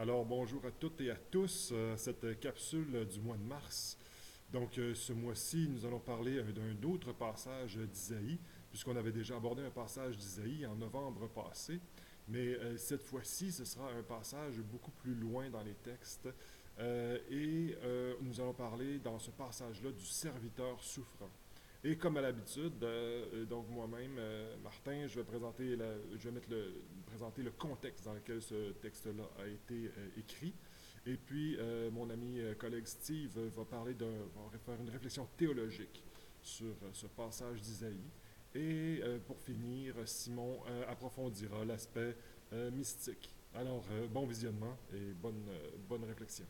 Alors bonjour à toutes et à tous, euh, cette capsule du mois de mars. Donc euh, ce mois-ci, nous allons parler euh, d'un autre passage d'Isaïe, puisqu'on avait déjà abordé un passage d'Isaïe en novembre passé. Mais cette fois-ci, ce sera un passage beaucoup plus loin dans les textes. et nous allons parler dans ce passage-là du serviteur souffrant. Et comme à l'habitude, euh, donc moi-même, euh, Martin, je vais, présenter je vais mettre le, présenter le contexte dans lequel ce texte-là a été euh, écrit. Et puis, mon ami collègue Steve va parler d'un, va faire une réflexion théologique sur ce passage d'Isaïe. Et pour finir, Simon approfondira l'aspect mystique. Alors, bon visionnement et bonne, bonne réflexion.